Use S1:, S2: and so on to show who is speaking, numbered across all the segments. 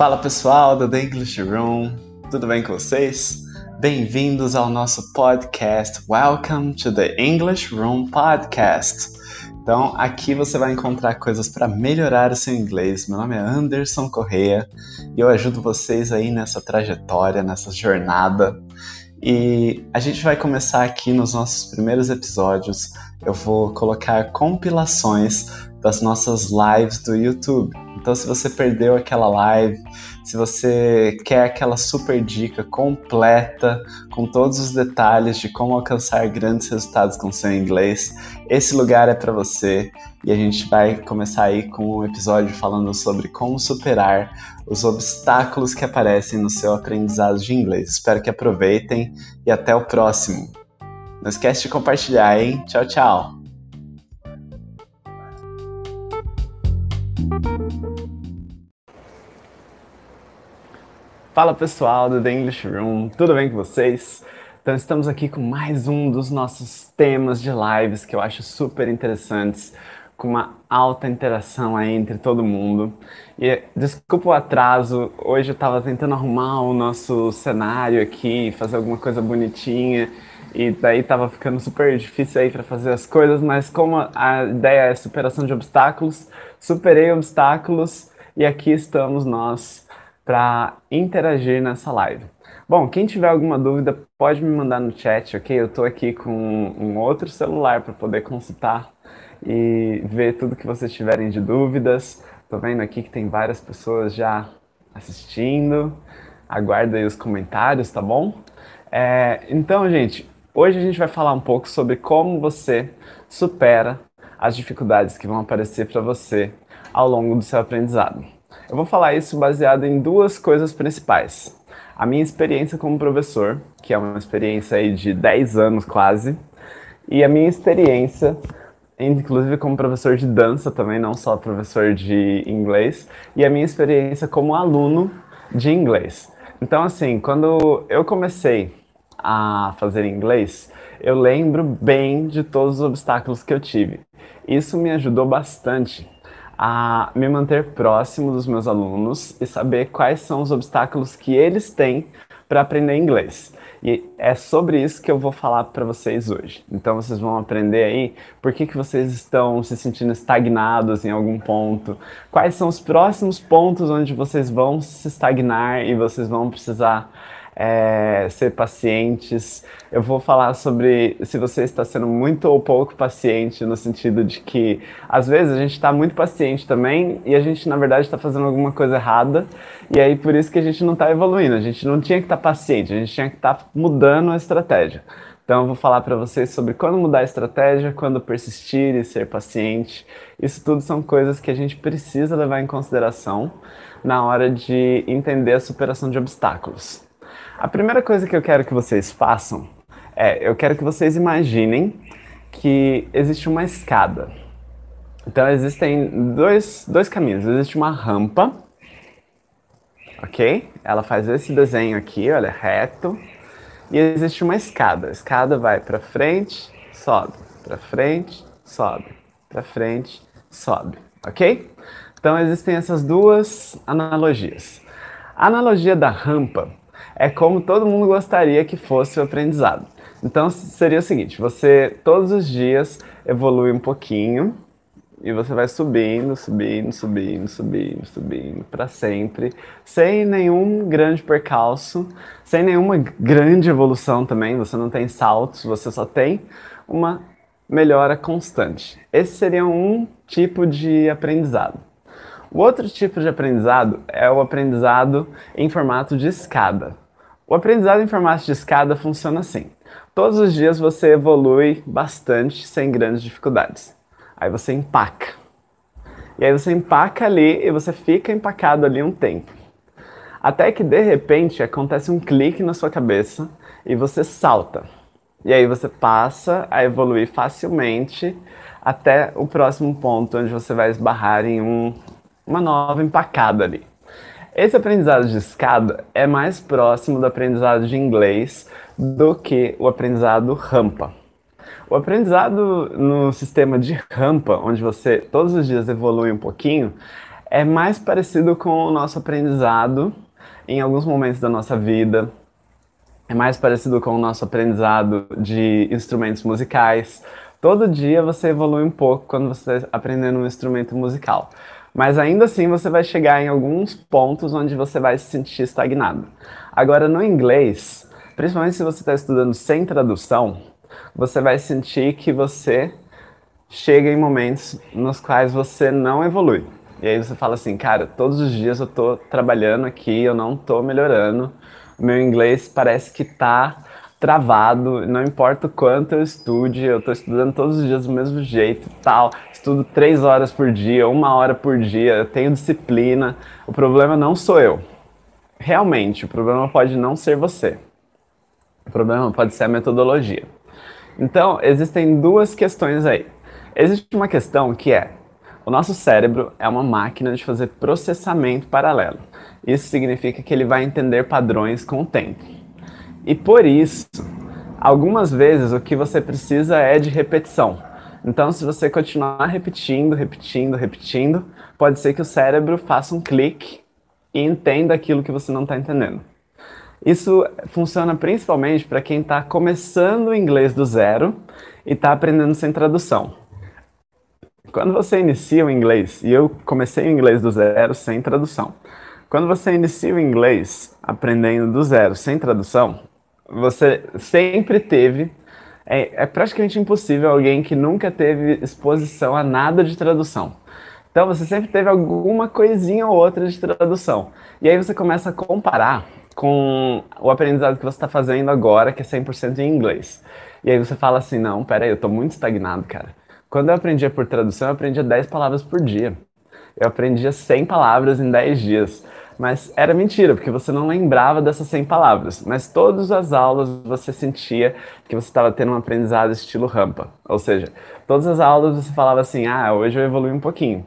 S1: Fala pessoal do The English Room, tudo bem com vocês? Bem-vindos ao nosso podcast. Welcome to the English Room Podcast. Então, aqui você vai encontrar coisas para melhorar o seu inglês. Meu nome é Anderson Correia e eu ajudo vocês aí nessa trajetória, nessa jornada. E a gente vai começar aqui nos nossos primeiros episódios. Eu vou colocar compilações das nossas lives do YouTube. Então, se você perdeu aquela live, se você quer aquela super dica completa, com todos os detalhes de como alcançar grandes resultados com seu inglês, esse lugar é para você. E a gente vai começar aí com um episódio falando sobre como superar os obstáculos que aparecem no seu aprendizado de inglês. Espero que aproveitem e até o próximo. Não esquece de compartilhar, hein? Tchau, tchau! Fala pessoal do The English Room, tudo bem com vocês? Então estamos aqui com mais um dos nossos temas de lives que eu acho super interessantes, com uma alta interação aí entre todo mundo. E desculpa o atraso, hoje eu estava tentando arrumar o nosso cenário aqui, fazer alguma coisa bonitinha, e daí estava ficando super difícil aí para fazer as coisas, mas como a ideia é superação de obstáculos, superei obstáculos e aqui estamos nós para interagir nessa live. Bom, quem tiver alguma dúvida pode me mandar no chat, ok? Eu estou aqui com um outro celular para poder consultar e ver tudo que vocês tiverem de dúvidas. Estou vendo aqui que tem várias pessoas já assistindo. Aguardo aí os comentários, tá bom? É, então, gente, hoje a gente vai falar um pouco sobre como você supera as dificuldades que vão aparecer para você ao longo do seu aprendizado. Eu vou falar isso baseado em duas coisas principais. A minha experiência como professor, que é uma experiência aí de 10 anos quase, e a minha experiência, inclusive como professor de dança também, não só professor de inglês, e a minha experiência como aluno de inglês. Então, assim, quando eu comecei a fazer inglês, eu lembro bem de todos os obstáculos que eu tive. Isso me ajudou bastante a me manter próximo dos meus alunos e saber quais são os obstáculos que eles têm para aprender inglês. E é sobre isso que eu vou falar para vocês hoje. Então vocês vão aprender aí por que, que vocês estão se sentindo estagnados em algum ponto, quais são os próximos pontos onde vocês vão se estagnar e vocês vão precisar é, ser pacientes. Eu vou falar sobre se você está sendo muito ou pouco paciente, no sentido de que às vezes a gente está muito paciente também e a gente na verdade está fazendo alguma coisa errada e aí por isso que a gente não está evoluindo. A gente não tinha que estar tá paciente, a gente tinha que estar tá mudando a estratégia. Então eu vou falar para vocês sobre quando mudar a estratégia, quando persistir e ser paciente. Isso tudo são coisas que a gente precisa levar em consideração na hora de entender a superação de obstáculos. A primeira coisa que eu quero que vocês façam é, eu quero que vocês imaginem que existe uma escada. Então existem dois, dois caminhos. Existe uma rampa, ok? Ela faz esse desenho aqui, olha, reto. E existe uma escada. A escada vai para frente, sobe, para frente, sobe, para frente, sobe, ok? Então existem essas duas analogias. A analogia da rampa é como todo mundo gostaria que fosse o aprendizado. Então seria o seguinte: você todos os dias evolui um pouquinho e você vai subindo, subindo, subindo, subindo, subindo para sempre, sem nenhum grande percalço, sem nenhuma grande evolução também. Você não tem saltos, você só tem uma melhora constante. Esse seria um tipo de aprendizado. O outro tipo de aprendizado é o aprendizado em formato de escada. O aprendizado em formato de escada funciona assim. Todos os dias você evolui bastante sem grandes dificuldades. Aí você empaca. E aí você empaca ali e você fica empacado ali um tempo. Até que de repente acontece um clique na sua cabeça e você salta. E aí você passa a evoluir facilmente até o próximo ponto onde você vai esbarrar em um, uma nova empacada ali. Esse aprendizado de escada é mais próximo do aprendizado de inglês do que o aprendizado rampa. O aprendizado no sistema de rampa, onde você todos os dias evolui um pouquinho, é mais parecido com o nosso aprendizado em alguns momentos da nossa vida. É mais parecido com o nosso aprendizado de instrumentos musicais. Todo dia você evolui um pouco quando você está aprendendo um instrumento musical. Mas ainda assim você vai chegar em alguns pontos onde você vai se sentir estagnado. Agora, no inglês, principalmente se você está estudando sem tradução, você vai sentir que você chega em momentos nos quais você não evolui. E aí você fala assim, cara, todos os dias eu tô trabalhando aqui, eu não tô melhorando. Meu inglês parece que tá travado, não importa o quanto eu estude, eu tô estudando todos os dias do mesmo jeito, tal. Estudo três horas por dia, uma hora por dia, eu tenho disciplina. O problema não sou eu. Realmente, o problema pode não ser você. O problema pode ser a metodologia. Então, existem duas questões aí. Existe uma questão que é o nosso cérebro é uma máquina de fazer processamento paralelo. Isso significa que ele vai entender padrões com o tempo. E por isso, algumas vezes o que você precisa é de repetição. Então, se você continuar repetindo, repetindo, repetindo, pode ser que o cérebro faça um clique e entenda aquilo que você não está entendendo. Isso funciona principalmente para quem está começando o inglês do zero e está aprendendo sem tradução. Quando você inicia o inglês, e eu comecei o inglês do zero sem tradução. Quando você inicia o inglês aprendendo do zero sem tradução, você sempre teve. É, é praticamente impossível alguém que nunca teve exposição a nada de tradução. Então você sempre teve alguma coisinha ou outra de tradução. E aí você começa a comparar com o aprendizado que você está fazendo agora, que é 100% em inglês. E aí você fala assim: não, peraí, eu estou muito estagnado, cara. Quando eu aprendia por tradução, eu aprendia 10 palavras por dia. Eu aprendia 100 palavras em 10 dias. Mas era mentira, porque você não lembrava dessas 100 palavras. Mas todas as aulas você sentia que você estava tendo um aprendizado estilo rampa. Ou seja, todas as aulas você falava assim: ah, hoje eu evolui um pouquinho.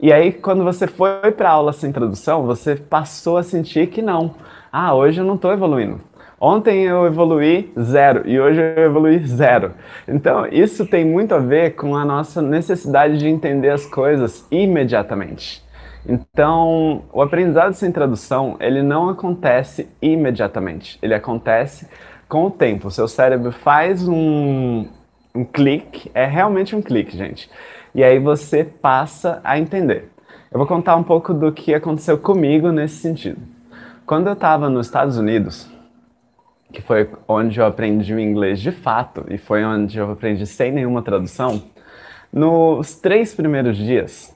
S1: E aí, quando você foi para aula sem tradução, você passou a sentir que não. Ah, hoje eu não estou evoluindo. Ontem eu evoluí zero e hoje eu evoluí zero. Então, isso tem muito a ver com a nossa necessidade de entender as coisas imediatamente. Então, o aprendizado sem tradução, ele não acontece imediatamente. Ele acontece com o tempo. O seu cérebro faz um, um clique, é realmente um clique, gente. E aí você passa a entender. Eu vou contar um pouco do que aconteceu comigo nesse sentido. Quando eu estava nos Estados Unidos, que foi onde eu aprendi o inglês de fato e foi onde eu aprendi sem nenhuma tradução, nos três primeiros dias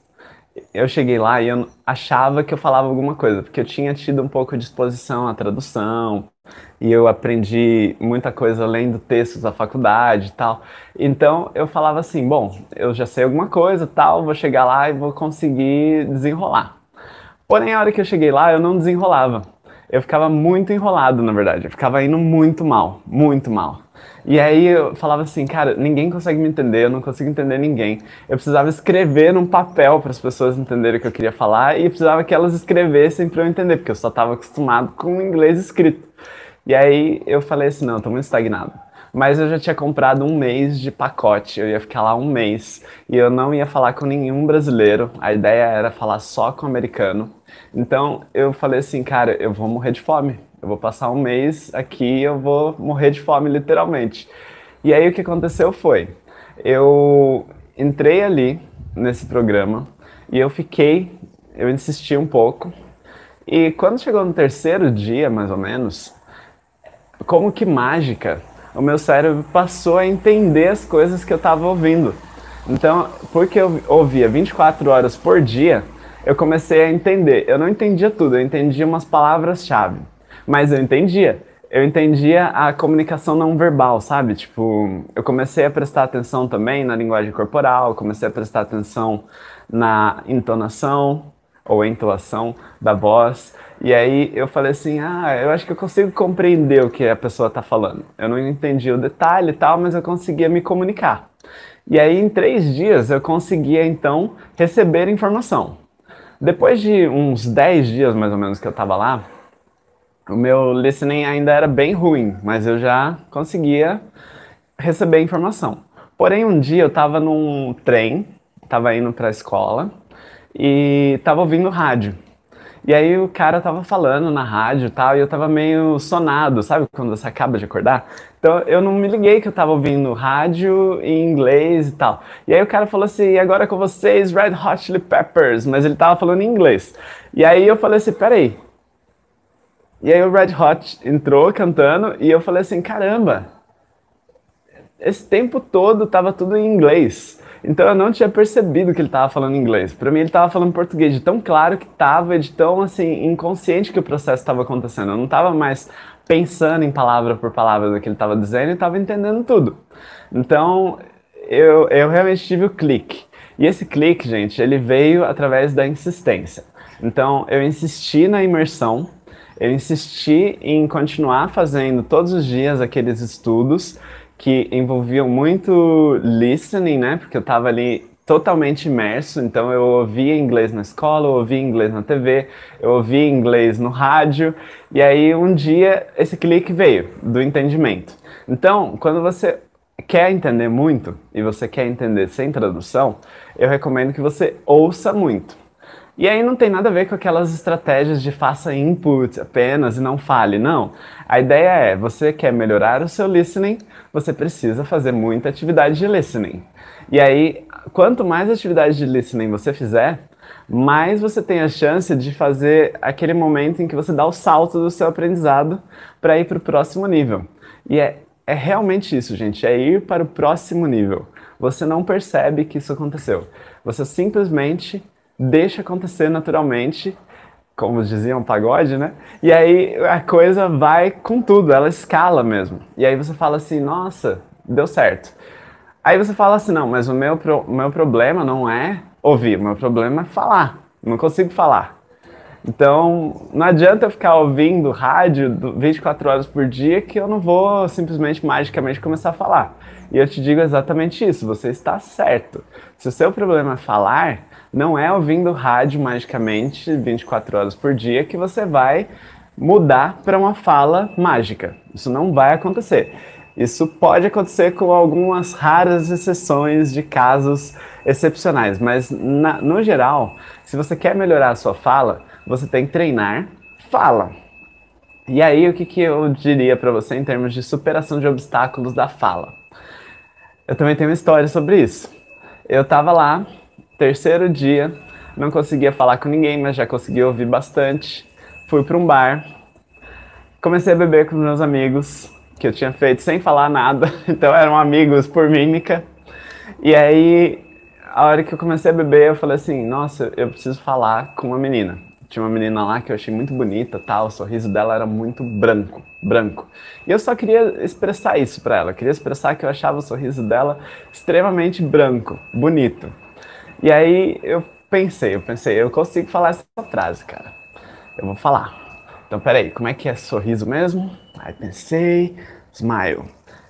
S1: eu cheguei lá e eu achava que eu falava alguma coisa, porque eu tinha tido um pouco de exposição à tradução e eu aprendi muita coisa lendo textos da faculdade e tal. Então eu falava assim: bom, eu já sei alguma coisa tal, vou chegar lá e vou conseguir desenrolar. Porém, a hora que eu cheguei lá, eu não desenrolava eu ficava muito enrolado, na verdade. Eu ficava indo muito mal, muito mal. E aí eu falava assim, cara, ninguém consegue me entender, eu não consigo entender ninguém. Eu precisava escrever num papel para as pessoas entenderem o que eu queria falar e precisava que elas escrevessem para eu entender, porque eu só estava acostumado com o inglês escrito. E aí eu falei assim, não, estou muito estagnado. Mas eu já tinha comprado um mês de pacote, eu ia ficar lá um mês e eu não ia falar com nenhum brasileiro. A ideia era falar só com americano. Então eu falei assim, cara, eu vou morrer de fome. Eu vou passar um mês aqui e eu vou morrer de fome, literalmente. E aí o que aconteceu foi, eu entrei ali nesse programa e eu fiquei, eu insisti um pouco. E quando chegou no terceiro dia, mais ou menos, como que mágica, o meu cérebro passou a entender as coisas que eu estava ouvindo. Então, porque eu ouvia 24 horas por dia, eu comecei a entender. Eu não entendia tudo, eu entendia umas palavras-chave, mas eu entendia. Eu entendia a comunicação não verbal, sabe? Tipo, eu comecei a prestar atenção também na linguagem corporal, comecei a prestar atenção na entonação ou entoação da voz. E aí eu falei assim: ah, eu acho que eu consigo compreender o que a pessoa está falando. Eu não entendi o detalhe e tal, mas eu conseguia me comunicar. E aí em três dias eu conseguia então receber informação. Depois de uns 10 dias mais ou menos que eu estava lá, o meu listening ainda era bem ruim, mas eu já conseguia receber informação. Porém, um dia eu estava num trem, estava indo para a escola, e tava ouvindo rádio. E aí o cara tava falando na rádio e tal, e eu tava meio sonado, sabe quando você acaba de acordar? Então eu não me liguei que eu tava ouvindo rádio em inglês e tal. E aí o cara falou assim, agora com vocês, Red Hot Chili Peppers, mas ele tava falando em inglês. E aí eu falei assim, peraí. E aí o Red Hot entrou cantando e eu falei assim, caramba, esse tempo todo tava tudo em inglês. Então eu não tinha percebido que ele estava falando inglês. Para mim ele estava falando português de tão claro que estava, de tão assim inconsciente que o processo estava acontecendo. Eu não estava mais pensando em palavra por palavra do que ele estava dizendo e estava entendendo tudo. Então eu, eu realmente tive o clique. E esse clique, gente, ele veio através da insistência. Então eu insisti na imersão, eu insisti em continuar fazendo todos os dias aqueles estudos que envolviam muito listening, né? Porque eu estava ali totalmente imerso, então eu ouvia inglês na escola, eu ouvia inglês na TV, eu ouvia inglês no rádio, e aí um dia esse clique veio do entendimento. Então, quando você quer entender muito e você quer entender sem tradução, eu recomendo que você ouça muito. E aí não tem nada a ver com aquelas estratégias de faça input apenas e não fale, não. A ideia é, você quer melhorar o seu listening, você precisa fazer muita atividade de listening. E aí, quanto mais atividade de listening você fizer, mais você tem a chance de fazer aquele momento em que você dá o salto do seu aprendizado para ir para o próximo nível. E é, é realmente isso, gente, é ir para o próximo nível. Você não percebe que isso aconteceu. Você simplesmente deixa acontecer naturalmente, como diziam pagode, né? E aí a coisa vai com tudo, ela escala mesmo. E aí você fala assim, nossa, deu certo. Aí você fala assim, não, mas o meu, pro, meu problema não é ouvir, o meu problema é falar. Não consigo falar. Então, não adianta eu ficar ouvindo rádio 24 horas por dia que eu não vou simplesmente magicamente começar a falar. E eu te digo exatamente isso, você está certo. Se o seu problema é falar, não é ouvindo rádio magicamente 24 horas por dia que você vai mudar para uma fala mágica. Isso não vai acontecer. Isso pode acontecer com algumas raras exceções de casos excepcionais, mas na, no geral, se você quer melhorar a sua fala, você tem que treinar fala. E aí, o que, que eu diria para você em termos de superação de obstáculos da fala? Eu também tenho uma história sobre isso. Eu estava lá Terceiro dia, não conseguia falar com ninguém, mas já conseguia ouvir bastante. Fui para um bar, comecei a beber com meus amigos, que eu tinha feito sem falar nada, então eram amigos por mímica. E aí, a hora que eu comecei a beber, eu falei assim: nossa, eu preciso falar com uma menina. Tinha uma menina lá que eu achei muito bonita, tal, o sorriso dela era muito branco, branco. E eu só queria expressar isso para ela, queria expressar que eu achava o sorriso dela extremamente branco, bonito. E aí eu pensei, eu pensei, eu consigo falar essa frase, cara. Eu vou falar. Então, peraí, como é que é sorriso mesmo? Aí pensei, smile.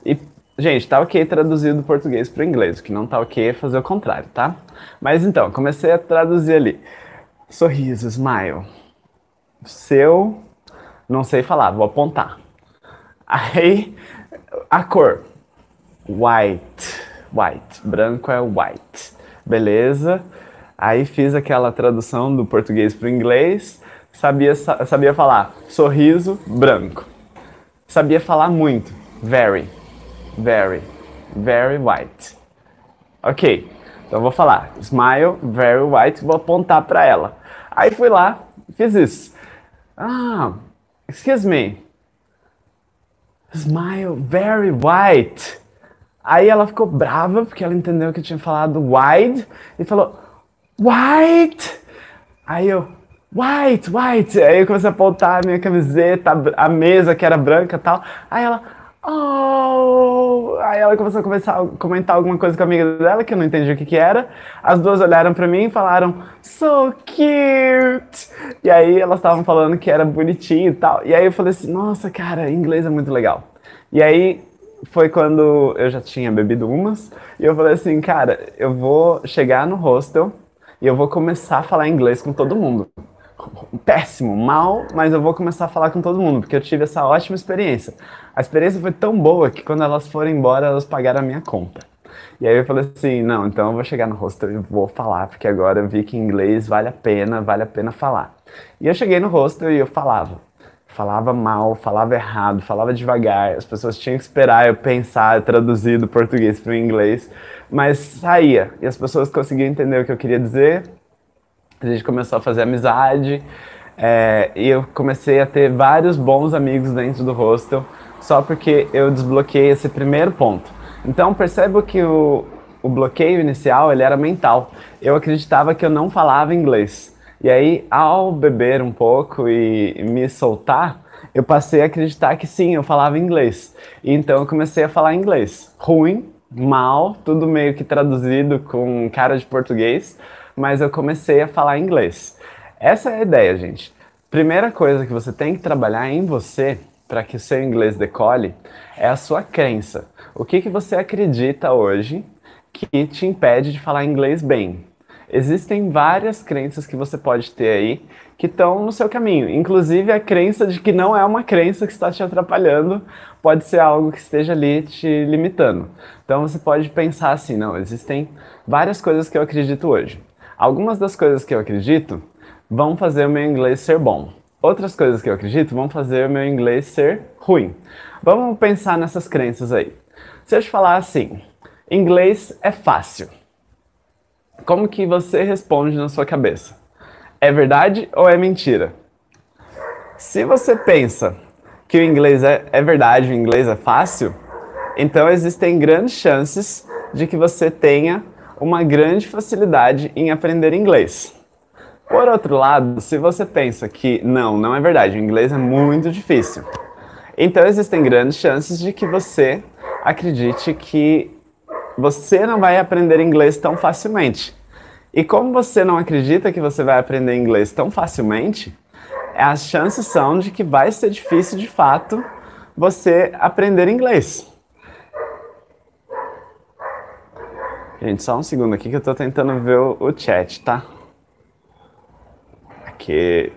S1: E, gente, tá ok traduzir do português para o inglês, o que não tá ok é fazer o contrário, tá? Mas então, comecei a traduzir ali. Sorriso, smile. Seu, não sei falar, vou apontar. Aí, a cor. White. White. Branco é white beleza. Aí fiz aquela tradução do português para o inglês, sabia, sabia falar sorriso branco. Sabia falar muito, very, very, very white. Ok, então vou falar smile, very white, vou apontar para ela. Aí fui lá, fiz isso. Ah, excuse me. Smile, very white. Aí ela ficou brava porque ela entendeu que eu tinha falado wide e falou white. Aí eu white, white. Aí eu comecei a apontar a minha camiseta, a mesa que era branca e tal. Aí ela oh. Aí ela começou a começar a comentar alguma coisa com a amiga dela que eu não entendi o que que era. As duas olharam para mim e falaram so cute. E aí elas estavam falando que era bonitinho e tal. E aí eu falei assim, nossa, cara, inglês é muito legal. E aí foi quando eu já tinha bebido umas e eu falei assim, cara, eu vou chegar no hostel e eu vou começar a falar inglês com todo mundo. Péssimo, mal, mas eu vou começar a falar com todo mundo, porque eu tive essa ótima experiência. A experiência foi tão boa que quando elas foram embora, elas pagaram a minha conta. E aí eu falei assim, não, então eu vou chegar no hostel e vou falar, porque agora eu vi que inglês vale a pena, vale a pena falar. E eu cheguei no hostel e eu falava. Falava mal, falava errado, falava devagar. As pessoas tinham que esperar eu pensar, traduzir do português para o inglês, mas saía. E as pessoas conseguiam entender o que eu queria dizer. A gente começou a fazer amizade. É, e eu comecei a ter vários bons amigos dentro do hostel, só porque eu desbloqueei esse primeiro ponto. Então percebo que o, o bloqueio inicial ele era mental. Eu acreditava que eu não falava inglês. E aí, ao beber um pouco e me soltar, eu passei a acreditar que sim, eu falava inglês. Então eu comecei a falar inglês. Ruim, mal, tudo meio que traduzido com cara de português, mas eu comecei a falar inglês. Essa é a ideia, gente. Primeira coisa que você tem que trabalhar em você para que o seu inglês decole é a sua crença. O que, que você acredita hoje que te impede de falar inglês bem? Existem várias crenças que você pode ter aí que estão no seu caminho. Inclusive a crença de que não é uma crença que está te atrapalhando, pode ser algo que esteja ali te limitando. Então você pode pensar assim: não, existem várias coisas que eu acredito hoje. Algumas das coisas que eu acredito vão fazer o meu inglês ser bom. Outras coisas que eu acredito vão fazer o meu inglês ser ruim. Vamos pensar nessas crenças aí. Se eu te falar assim, inglês é fácil, como que você responde na sua cabeça? É verdade ou é mentira? Se você pensa que o inglês é, é verdade, o inglês é fácil, então existem grandes chances de que você tenha uma grande facilidade em aprender inglês. Por outro lado, se você pensa que não, não é verdade, o inglês é muito difícil, então existem grandes chances de que você acredite que você não vai aprender inglês tão facilmente. E como você não acredita que você vai aprender inglês tão facilmente, as chances são de que vai ser difícil de fato você aprender inglês. Gente, só um segundo aqui que eu tô tentando ver o, o chat, tá? Aqui.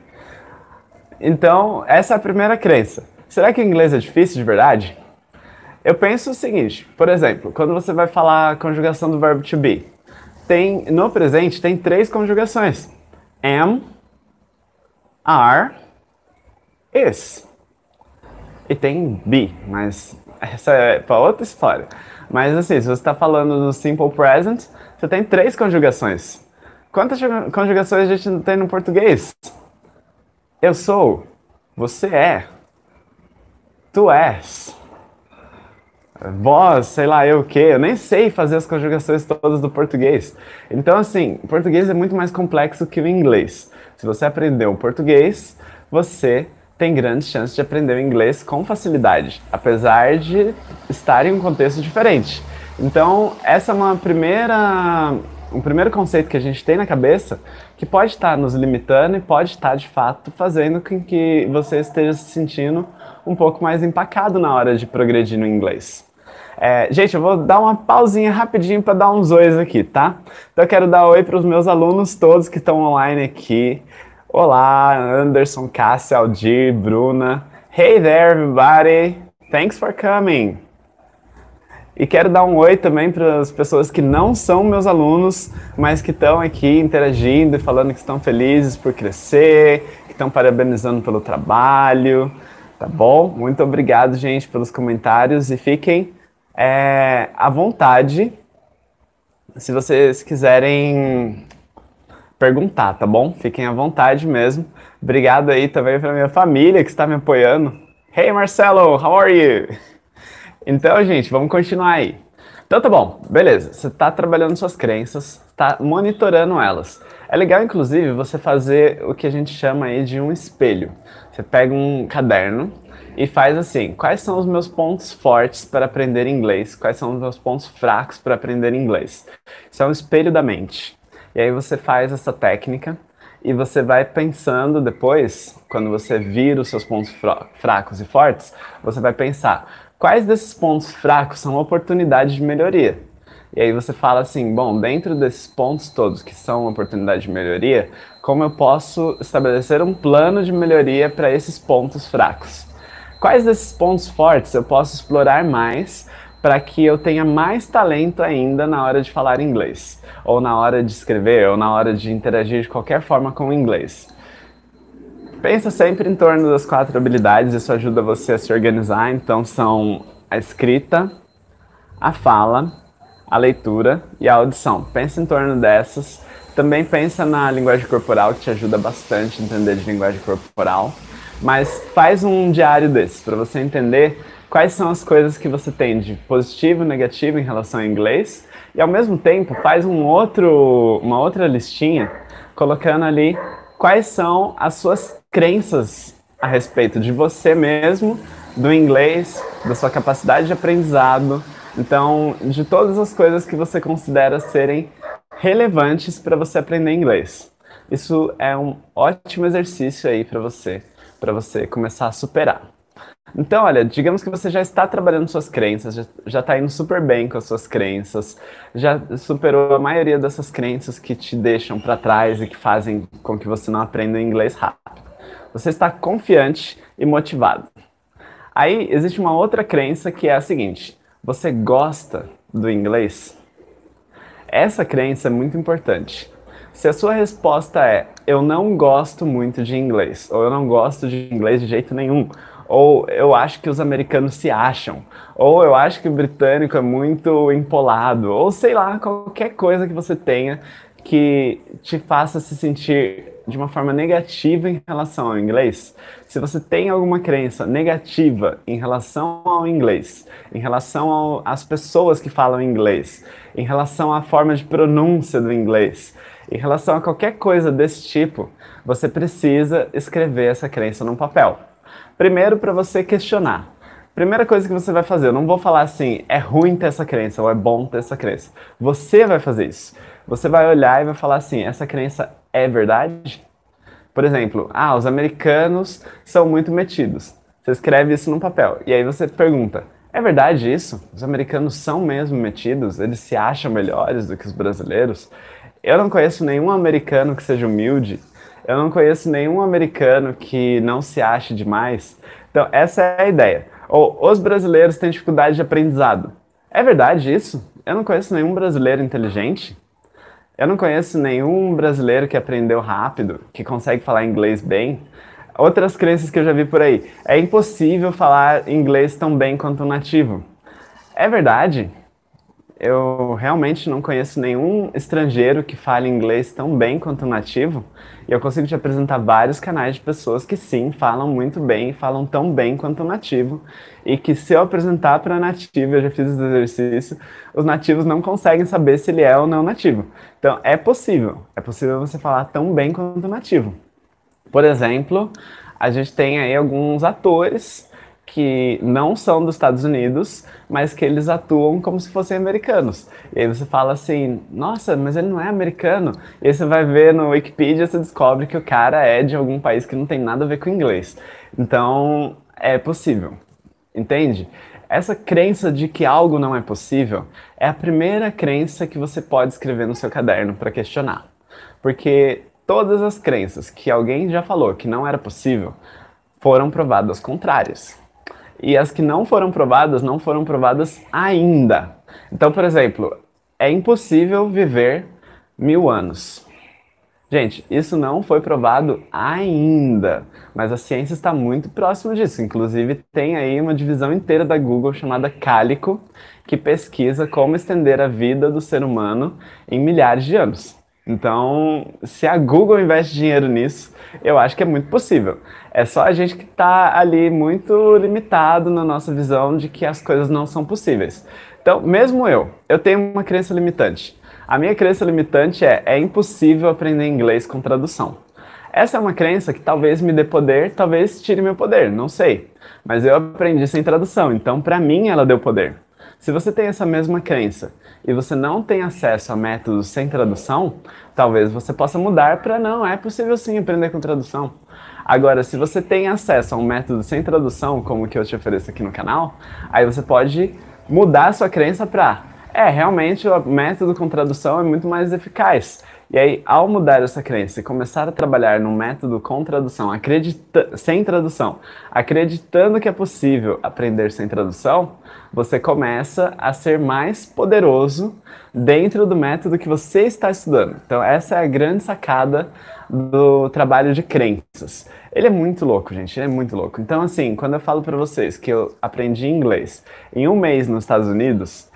S1: Então, essa é a primeira crença. Será que inglês é difícil de verdade? Eu penso o seguinte, por exemplo, quando você vai falar a conjugação do verbo to be, tem no presente tem três conjugações: am, are, is. E tem be, mas essa é para outra história. Mas assim, se você está falando no simple present, você tem três conjugações. Quantas conjugações a gente tem no português? Eu sou, você é, tu és vós, sei lá eu o que, eu nem sei fazer as conjugações todas do português. Então, assim, o português é muito mais complexo que o inglês. Se você aprendeu o português, você tem grandes chances de aprender o inglês com facilidade, apesar de estar em um contexto diferente. Então, essa é uma primeira um primeiro conceito que a gente tem na cabeça que pode estar nos limitando e pode estar de fato fazendo com que você esteja se sentindo um pouco mais empacado na hora de progredir no inglês. É, gente, eu vou dar uma pausinha rapidinho para dar uns ois aqui, tá? Então eu quero dar oi para os meus alunos todos que estão online aqui. Olá, Anderson, Cássia, Aldir, Bruna. Hey there, everybody! Thanks for coming! E quero dar um oi também para as pessoas que não são meus alunos, mas que estão aqui interagindo e falando que estão felizes por crescer, que estão parabenizando pelo trabalho. Tá bom? Muito obrigado, gente, pelos comentários e fiquem é, à vontade se vocês quiserem perguntar, tá bom? Fiquem à vontade mesmo. Obrigado aí também para minha família que está me apoiando. Hey Marcelo, how are you? Então, gente, vamos continuar aí. Então tá bom, beleza. Você está trabalhando suas crenças, está monitorando elas. É legal, inclusive, você fazer o que a gente chama aí de um espelho. Você pega um caderno e faz assim: quais são os meus pontos fortes para aprender inglês? Quais são os meus pontos fracos para aprender inglês? Isso é um espelho da mente. E aí você faz essa técnica e você vai pensando depois, quando você vira os seus pontos fracos e fortes, você vai pensar quais desses pontos fracos são oportunidades de melhoria. E aí você fala assim, bom, dentro desses pontos todos que são oportunidade de melhoria, como eu posso estabelecer um plano de melhoria para esses pontos fracos? Quais desses pontos fortes eu posso explorar mais para que eu tenha mais talento ainda na hora de falar inglês, ou na hora de escrever, ou na hora de interagir de qualquer forma com o inglês. Pensa sempre em torno das quatro habilidades, isso ajuda você a se organizar. Então são a escrita, a fala, a leitura e a audição. Pensa em torno dessas. Também pensa na linguagem corporal, que te ajuda bastante a entender de linguagem corporal. Mas faz um diário desses para você entender quais são as coisas que você tem de positivo e negativo em relação ao inglês. E ao mesmo tempo faz um outro, uma outra listinha colocando ali quais são as suas crenças a respeito de você mesmo, do inglês, da sua capacidade de aprendizado, então, de todas as coisas que você considera serem relevantes para você aprender inglês. Isso é um ótimo exercício aí para você, para você começar a superar. Então, olha, digamos que você já está trabalhando suas crenças, já está indo super bem com as suas crenças, já superou a maioria dessas crenças que te deixam para trás e que fazem com que você não aprenda inglês rápido. Você está confiante e motivado. Aí existe uma outra crença que é a seguinte: você gosta do inglês? Essa crença é muito importante. Se a sua resposta é eu não gosto muito de inglês, ou eu não gosto de inglês de jeito nenhum, ou eu acho que os americanos se acham, ou eu acho que o britânico é muito empolado, ou sei lá, qualquer coisa que você tenha que te faça se sentir de uma forma negativa em relação ao inglês. Se você tem alguma crença negativa em relação ao inglês, em relação às pessoas que falam inglês, em relação à forma de pronúncia do inglês, em relação a qualquer coisa desse tipo, você precisa escrever essa crença num papel. Primeiro, para você questionar. Primeira coisa que você vai fazer, eu não vou falar assim, é ruim ter essa crença ou é bom ter essa crença. Você vai fazer isso. Você vai olhar e vai falar assim, essa crença é verdade? Por exemplo, ah, os americanos são muito metidos. Você escreve isso num papel e aí você pergunta, é verdade isso? Os americanos são mesmo metidos? Eles se acham melhores do que os brasileiros? Eu não conheço nenhum americano que seja humilde. Eu não conheço nenhum americano que não se ache demais. Então, essa é a ideia. Ou os brasileiros têm dificuldade de aprendizado. É verdade isso? Eu não conheço nenhum brasileiro inteligente. Eu não conheço nenhum brasileiro que aprendeu rápido, que consegue falar inglês bem. Outras crenças que eu já vi por aí. É impossível falar inglês tão bem quanto um nativo. É verdade? Eu realmente não conheço nenhum estrangeiro que fale inglês tão bem quanto um nativo. E eu consigo te apresentar vários canais de pessoas que sim, falam muito bem, falam tão bem quanto um nativo. E que se eu apresentar para nativo, eu já fiz esse exercício, os nativos não conseguem saber se ele é ou não nativo. Então é possível, é possível você falar tão bem quanto um nativo. Por exemplo, a gente tem aí alguns atores que não são dos Estados Unidos, mas que eles atuam como se fossem americanos. E aí você fala assim, nossa, mas ele não é americano. E aí você vai ver no Wikipedia você descobre que o cara é de algum país que não tem nada a ver com inglês. Então, é possível. Entende? Essa crença de que algo não é possível é a primeira crença que você pode escrever no seu caderno para questionar. Porque todas as crenças que alguém já falou que não era possível foram provadas contrárias. E as que não foram provadas, não foram provadas ainda. Então, por exemplo, é impossível viver mil anos. Gente, isso não foi provado ainda, mas a ciência está muito próxima disso. Inclusive, tem aí uma divisão inteira da Google chamada Cálico, que pesquisa como estender a vida do ser humano em milhares de anos. Então, se a Google investe dinheiro nisso, eu acho que é muito possível. É só a gente que está ali muito limitado na nossa visão de que as coisas não são possíveis. Então, mesmo eu, eu tenho uma crença limitante. A minha crença limitante é: é impossível aprender inglês com tradução. Essa é uma crença que talvez me dê poder, talvez tire meu poder, não sei. Mas eu aprendi sem tradução, então para mim ela deu poder. Se você tem essa mesma crença e você não tem acesso a métodos sem tradução, talvez você possa mudar para não, é possível sim aprender com tradução. Agora, se você tem acesso a um método sem tradução, como o que eu te ofereço aqui no canal, aí você pode mudar sua crença para é, realmente o método com tradução é muito mais eficaz. E aí, ao mudar essa crença e começar a trabalhar num método com tradução, sem tradução, acreditando que é possível aprender sem tradução, você começa a ser mais poderoso dentro do método que você está estudando. Então, essa é a grande sacada do trabalho de crenças. Ele é muito louco, gente, ele é muito louco. Então, assim, quando eu falo para vocês que eu aprendi inglês em um mês nos Estados Unidos,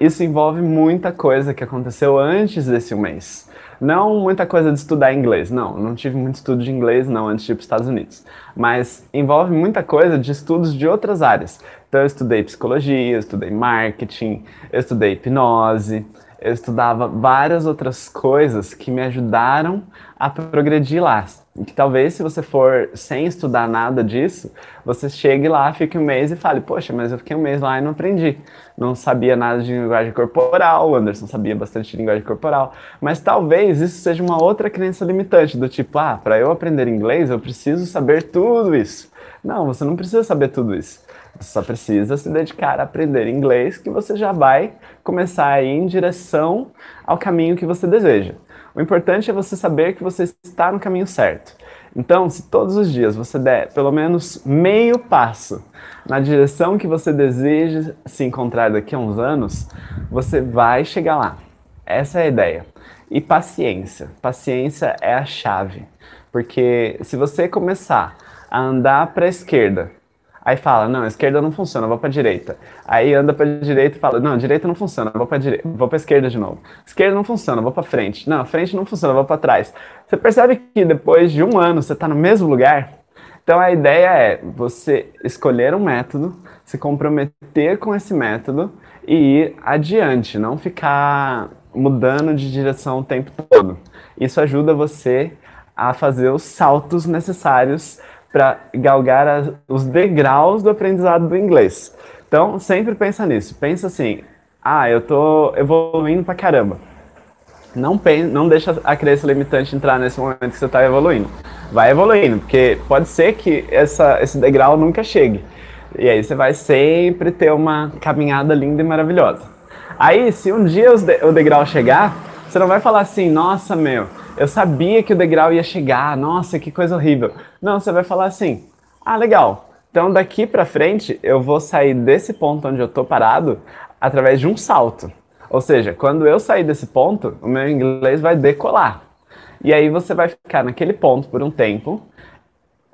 S1: isso envolve muita coisa que aconteceu antes desse mês. Não muita coisa de estudar inglês, não. Não tive muito estudo de inglês, não, antes de ir para os Estados Unidos. Mas envolve muita coisa de estudos de outras áreas. Então, eu estudei psicologia, eu estudei marketing, eu estudei hipnose, eu estudava várias outras coisas que me ajudaram a progredir lá. E que talvez se você for sem estudar nada disso, você chegue lá, fique um mês e fale, poxa, mas eu fiquei um mês lá e não aprendi. Não sabia nada de linguagem corporal, o Anderson sabia bastante de linguagem corporal. Mas talvez isso seja uma outra crença limitante, do tipo, ah, para eu aprender inglês eu preciso saber tudo isso. Não, você não precisa saber tudo isso. Você só precisa se dedicar a aprender inglês, que você já vai começar a ir em direção ao caminho que você deseja. O importante é você saber que você está no caminho certo. Então, se todos os dias você der pelo menos meio passo na direção que você deseja se encontrar daqui a uns anos, você vai chegar lá. Essa é a ideia. E paciência. Paciência é a chave. Porque se você começar a andar para a esquerda Aí fala, não, esquerda não funciona, vou para direita. Aí anda para direita e fala, não, direita não funciona, vou para direita, vou para esquerda de novo. Esquerda não funciona, vou para frente. Não, frente não funciona, vou para trás. Você percebe que depois de um ano você está no mesmo lugar? Então a ideia é você escolher um método, se comprometer com esse método e ir adiante, não ficar mudando de direção o tempo todo. Isso ajuda você a fazer os saltos necessários para galgar as, os degraus do aprendizado do inglês. Então, sempre pensa nisso. Pensa assim: ah, eu tô evoluindo pra caramba. Não, pensa, não deixa a crença limitante entrar nesse momento que você está evoluindo. Vai evoluindo, porque pode ser que essa, esse degrau nunca chegue. E aí você vai sempre ter uma caminhada linda e maravilhosa. Aí, se um dia o degrau chegar, você não vai falar assim, nossa, meu, eu sabia que o degrau ia chegar, nossa, que coisa horrível. Não, você vai falar assim: ah, legal. Então daqui para frente eu vou sair desse ponto onde eu tô parado através de um salto. Ou seja, quando eu sair desse ponto, o meu inglês vai decolar. E aí você vai ficar naquele ponto por um tempo,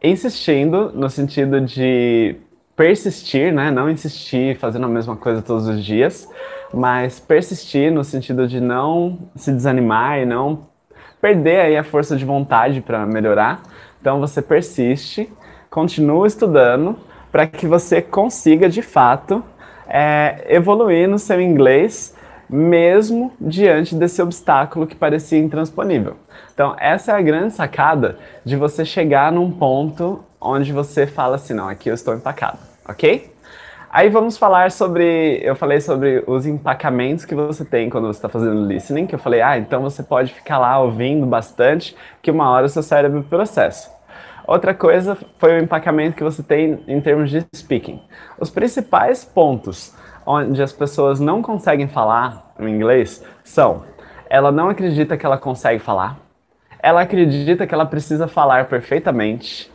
S1: insistindo no sentido de persistir, né? Não insistir fazendo a mesma coisa todos os dias, mas persistir no sentido de não se desanimar e não perder aí a força de vontade para melhorar. Então você persiste, continua estudando para que você consiga de fato é, evoluir no seu inglês, mesmo diante desse obstáculo que parecia intransponível. Então, essa é a grande sacada de você chegar num ponto onde você fala assim: não, aqui eu estou empacado, ok? Aí vamos falar sobre. Eu falei sobre os empacamentos que você tem quando você está fazendo listening, que eu falei, ah, então você pode ficar lá ouvindo bastante, que uma hora o seu cérebro processa. Outra coisa foi o empacamento que você tem em termos de speaking. Os principais pontos onde as pessoas não conseguem falar o inglês são: ela não acredita que ela consegue falar, ela acredita que ela precisa falar perfeitamente,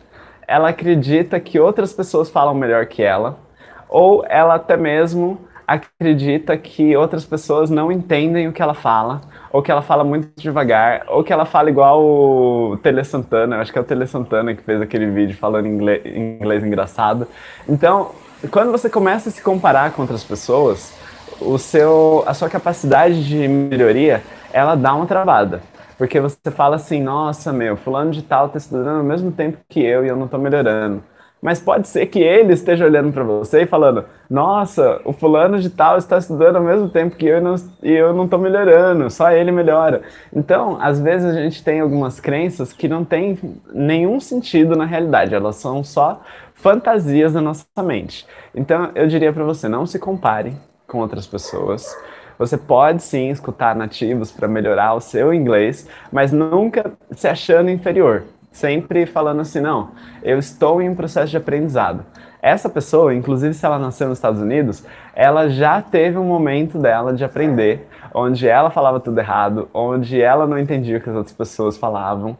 S1: ela acredita que outras pessoas falam melhor que ela ou ela até mesmo acredita que outras pessoas não entendem o que ela fala, ou que ela fala muito devagar, ou que ela fala igual o Tele Santana, acho que é o Tele Santana que fez aquele vídeo falando inglês, inglês engraçado. Então, quando você começa a se comparar com outras pessoas, o seu, a sua capacidade de melhoria, ela dá uma travada. Porque você fala assim, nossa, meu, fulano de tal tá estudando ao mesmo tempo que eu e eu não tô melhorando. Mas pode ser que ele esteja olhando para você e falando: Nossa, o fulano de tal está estudando ao mesmo tempo que eu e, não, e eu não estou melhorando, só ele melhora. Então, às vezes a gente tem algumas crenças que não têm nenhum sentido na realidade, elas são só fantasias da nossa mente. Então, eu diria para você: não se compare com outras pessoas. Você pode sim escutar nativos para melhorar o seu inglês, mas nunca se achando inferior sempre falando assim, não, eu estou em um processo de aprendizado. essa pessoa, inclusive se ela nasceu nos Estados Unidos, ela já teve um momento dela de aprender, onde ela falava tudo errado, onde ela não entendia o que as outras pessoas falavam.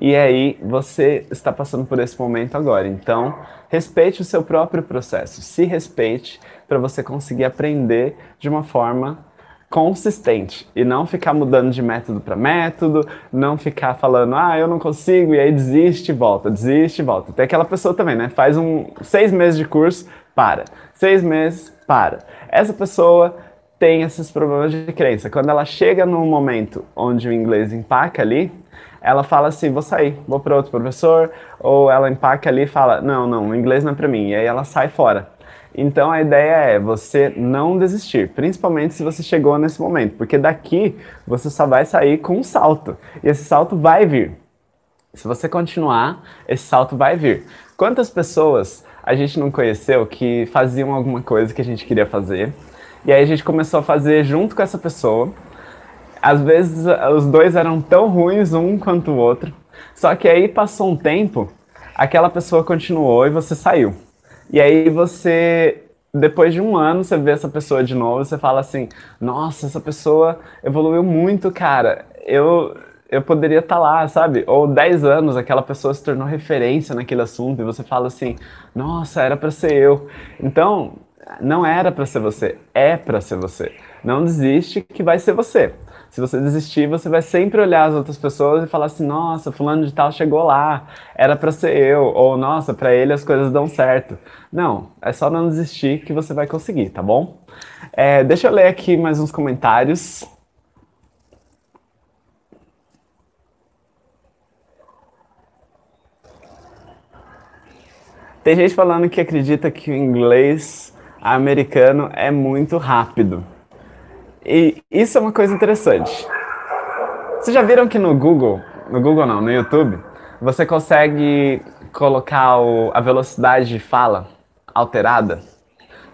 S1: E aí você está passando por esse momento agora. Então, respeite o seu próprio processo, se respeite para você conseguir aprender de uma forma consistente e não ficar mudando de método para método, não ficar falando, ah, eu não consigo, e aí desiste e volta, desiste e volta. Tem aquela pessoa também, né? Faz um seis meses de curso, para. Seis meses, para. Essa pessoa tem esses problemas de crença. Quando ela chega num momento onde o inglês empaca ali, ela fala assim, vou sair, vou para outro professor, ou ela empaca ali e fala, não, não, o inglês não é para mim, e aí ela sai fora. Então a ideia é você não desistir, principalmente se você chegou nesse momento, porque daqui você só vai sair com um salto e esse salto vai vir. Se você continuar, esse salto vai vir. Quantas pessoas a gente não conheceu que faziam alguma coisa que a gente queria fazer e aí a gente começou a fazer junto com essa pessoa. Às vezes os dois eram tão ruins um quanto o outro, só que aí passou um tempo, aquela pessoa continuou e você saiu. E aí você, depois de um ano, você vê essa pessoa de novo você fala assim: Nossa, essa pessoa evoluiu muito, cara. Eu, eu poderia estar tá lá, sabe? Ou 10 anos, aquela pessoa se tornou referência naquele assunto e você fala assim: Nossa, era para ser eu. Então, não era para ser você, é para ser você. Não desiste que vai ser você. Se você desistir, você vai sempre olhar as outras pessoas e falar assim: nossa, fulano de tal chegou lá, era para ser eu, ou nossa, para ele as coisas dão certo. Não, é só não desistir que você vai conseguir, tá bom? É, deixa eu ler aqui mais uns comentários. Tem gente falando que acredita que o inglês americano é muito rápido. E isso é uma coisa interessante. Vocês já viram que no Google, no Google não, no YouTube, você consegue colocar o, a velocidade de fala alterada?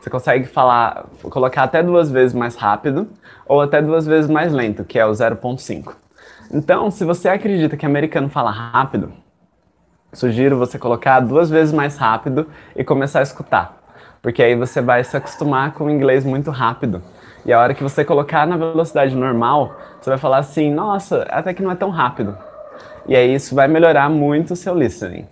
S1: Você consegue falar, colocar até duas vezes mais rápido ou até duas vezes mais lento, que é o 0.5. Então, se você acredita que americano fala rápido, sugiro você colocar duas vezes mais rápido e começar a escutar, porque aí você vai se acostumar com o inglês muito rápido. E a hora que você colocar na velocidade normal, você vai falar assim: nossa, até que não é tão rápido. E aí isso vai melhorar muito o seu listening.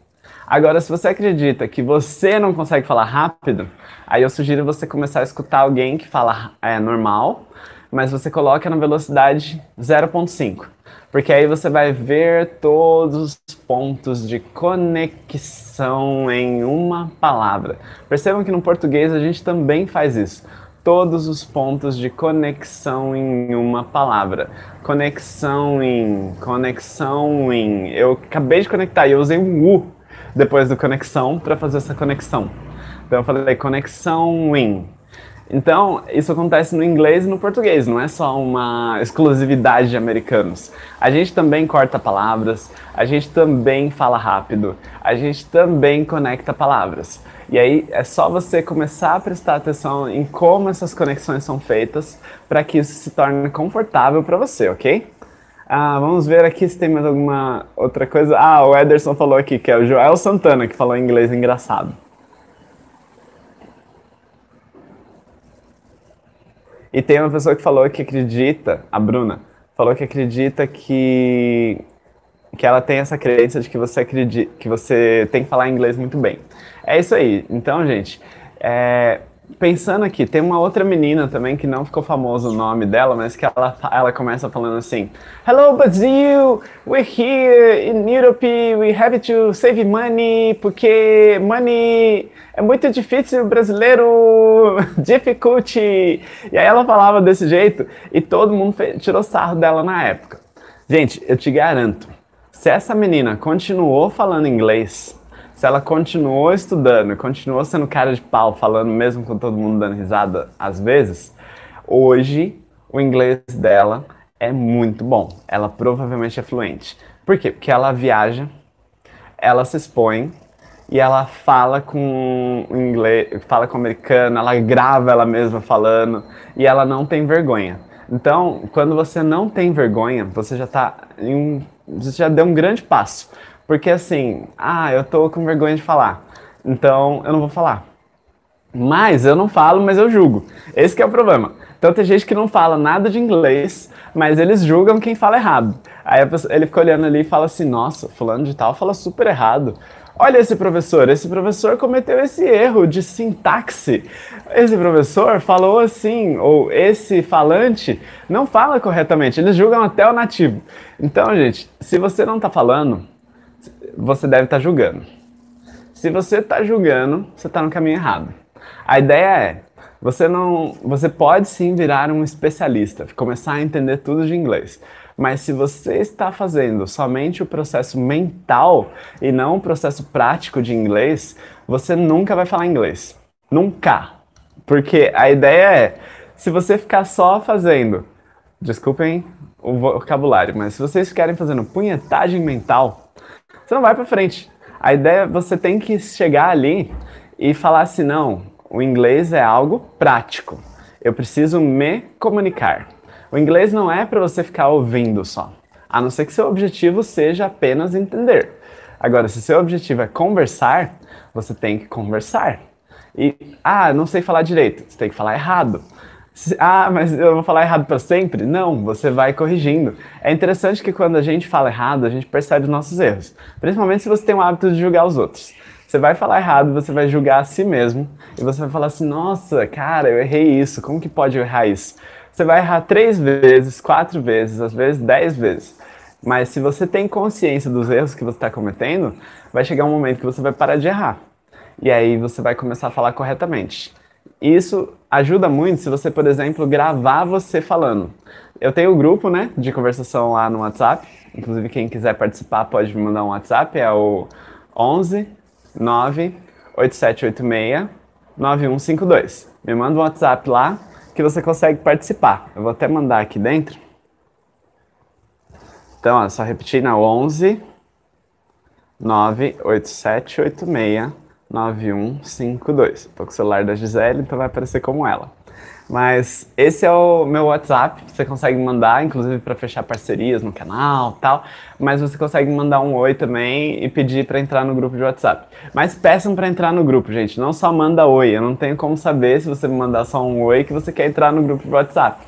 S1: Agora, se você acredita que você não consegue falar rápido, aí eu sugiro você começar a escutar alguém que fala é, normal, mas você coloca na velocidade 0.5. Porque aí você vai ver todos os pontos de conexão em uma palavra. Percebam que no português a gente também faz isso todos os pontos de conexão em uma palavra. Conexão em, conexão em. Eu acabei de conectar e eu usei um U depois do conexão para fazer essa conexão. Então eu falei conexão em. Então, isso acontece no inglês e no português, não é só uma exclusividade de americanos. A gente também corta palavras, a gente também fala rápido, a gente também conecta palavras. E aí é só você começar a prestar atenção em como essas conexões são feitas para que isso se torne confortável para você, ok? Ah, vamos ver aqui se tem mais alguma outra coisa. Ah, o Ederson falou aqui que é o Joel Santana que falou inglês engraçado. E tem uma pessoa que falou que acredita, a Bruna, falou que acredita que que ela tem essa crença de que você acredita, que você tem que falar inglês muito bem. É isso aí. Então, gente, é, pensando aqui, tem uma outra menina também que não ficou famoso o nome dela, mas que ela, ela começa falando assim: Hello, Brazil! We're here in Europe. We have to save money porque money é muito difícil brasileiro, difficulty. E aí ela falava desse jeito e todo mundo tirou sarro dela na época. Gente, eu te garanto, se essa menina continuou falando inglês, se ela continuou estudando, continuou sendo cara de pau, falando mesmo com todo mundo dando risada às vezes, hoje o inglês dela é muito bom. Ela provavelmente é fluente. Por quê? Porque ela viaja, ela se expõe e ela fala com inglês, fala com americano, ela grava ela mesma falando e ela não tem vergonha. Então, quando você não tem vergonha, você já está em um você já deu um grande passo. Porque assim, ah, eu tô com vergonha de falar, então eu não vou falar. Mas eu não falo, mas eu julgo. Esse é o problema. Então tem gente que não fala nada de inglês, mas eles julgam quem fala errado. Aí pessoa, ele fica olhando ali e fala assim: Nossa, fulano de tal fala super errado. Olha esse professor, esse professor cometeu esse erro de sintaxe. Esse professor falou assim, ou esse falante não fala corretamente. Eles julgam até o nativo. Então, gente, se você não está falando, você deve estar tá julgando. Se você está julgando, você está no caminho errado. A ideia é, você não, você pode sim virar um especialista, começar a entender tudo de inglês. Mas se você está fazendo somente o processo mental e não o processo prático de inglês, você nunca vai falar inglês. Nunca. Porque a ideia é, se você ficar só fazendo, desculpem o vocabulário, mas se vocês ficarem fazendo punhetagem mental, você não vai para frente. A ideia é você tem que chegar ali e falar assim, não, o inglês é algo prático. Eu preciso me comunicar. O inglês não é para você ficar ouvindo só, a não ser que seu objetivo seja apenas entender. Agora, se seu objetivo é conversar, você tem que conversar. E, ah, não sei falar direito, você tem que falar errado. Ah, mas eu vou falar errado para sempre? Não, você vai corrigindo. É interessante que quando a gente fala errado, a gente percebe os nossos erros. Principalmente se você tem o hábito de julgar os outros. Você vai falar errado, você vai julgar a si mesmo e você vai falar assim: nossa, cara, eu errei isso, como que pode eu errar isso? Você vai errar três vezes, quatro vezes, às vezes dez vezes. Mas se você tem consciência dos erros que você está cometendo, vai chegar um momento que você vai parar de errar. E aí você vai começar a falar corretamente. Isso ajuda muito se você, por exemplo, gravar você falando. Eu tenho um grupo, né, de conversação lá no WhatsApp. Inclusive, quem quiser participar pode me mandar um WhatsApp. É o 11 9 8786 9152. Me manda um WhatsApp lá que você consegue participar. Eu vou até mandar aqui dentro. Então, ó, só repetir na 11 98786 9152. Tô com o celular da Gisele, então vai aparecer como ela. Mas esse é o meu WhatsApp, você consegue mandar, inclusive para fechar parcerias no canal tal. Mas você consegue mandar um oi também e pedir para entrar no grupo de WhatsApp. Mas peçam para entrar no grupo, gente. Não só manda oi. Eu não tenho como saber se você me mandar só um oi que você quer entrar no grupo de WhatsApp.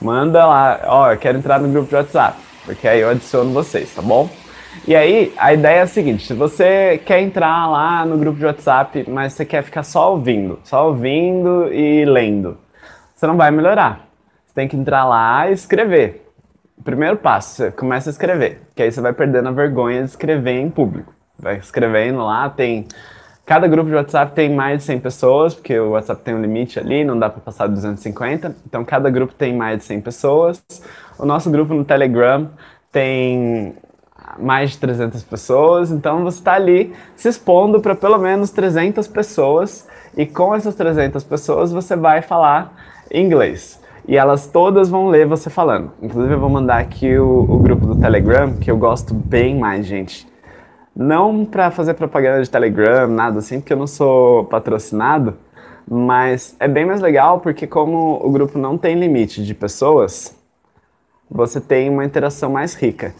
S1: Manda lá, ó, oh, eu quero entrar no grupo de WhatsApp, porque aí eu adiciono vocês, tá bom? E aí, a ideia é a seguinte: se você quer entrar lá no grupo de WhatsApp, mas você quer ficar só ouvindo, só ouvindo e lendo você não vai melhorar. Você tem que entrar lá e escrever. primeiro passo, você começa a escrever, que aí você vai perdendo a vergonha de escrever em público. Vai escrevendo lá, tem Cada grupo de WhatsApp tem mais de 100 pessoas, porque o WhatsApp tem um limite ali, não dá para passar de 250. Então, cada grupo tem mais de 100 pessoas. O nosso grupo no Telegram tem mais de 300 pessoas. Então, você está ali se expondo para pelo menos 300 pessoas. E com essas 300 pessoas, você vai falar inglês. E elas todas vão ler você falando. Inclusive, eu vou mandar aqui o, o grupo do Telegram, que eu gosto bem mais, gente. Não para fazer propaganda de Telegram, nada assim, porque eu não sou patrocinado, mas é bem mais legal porque, como o grupo não tem limite de pessoas, você tem uma interação mais rica.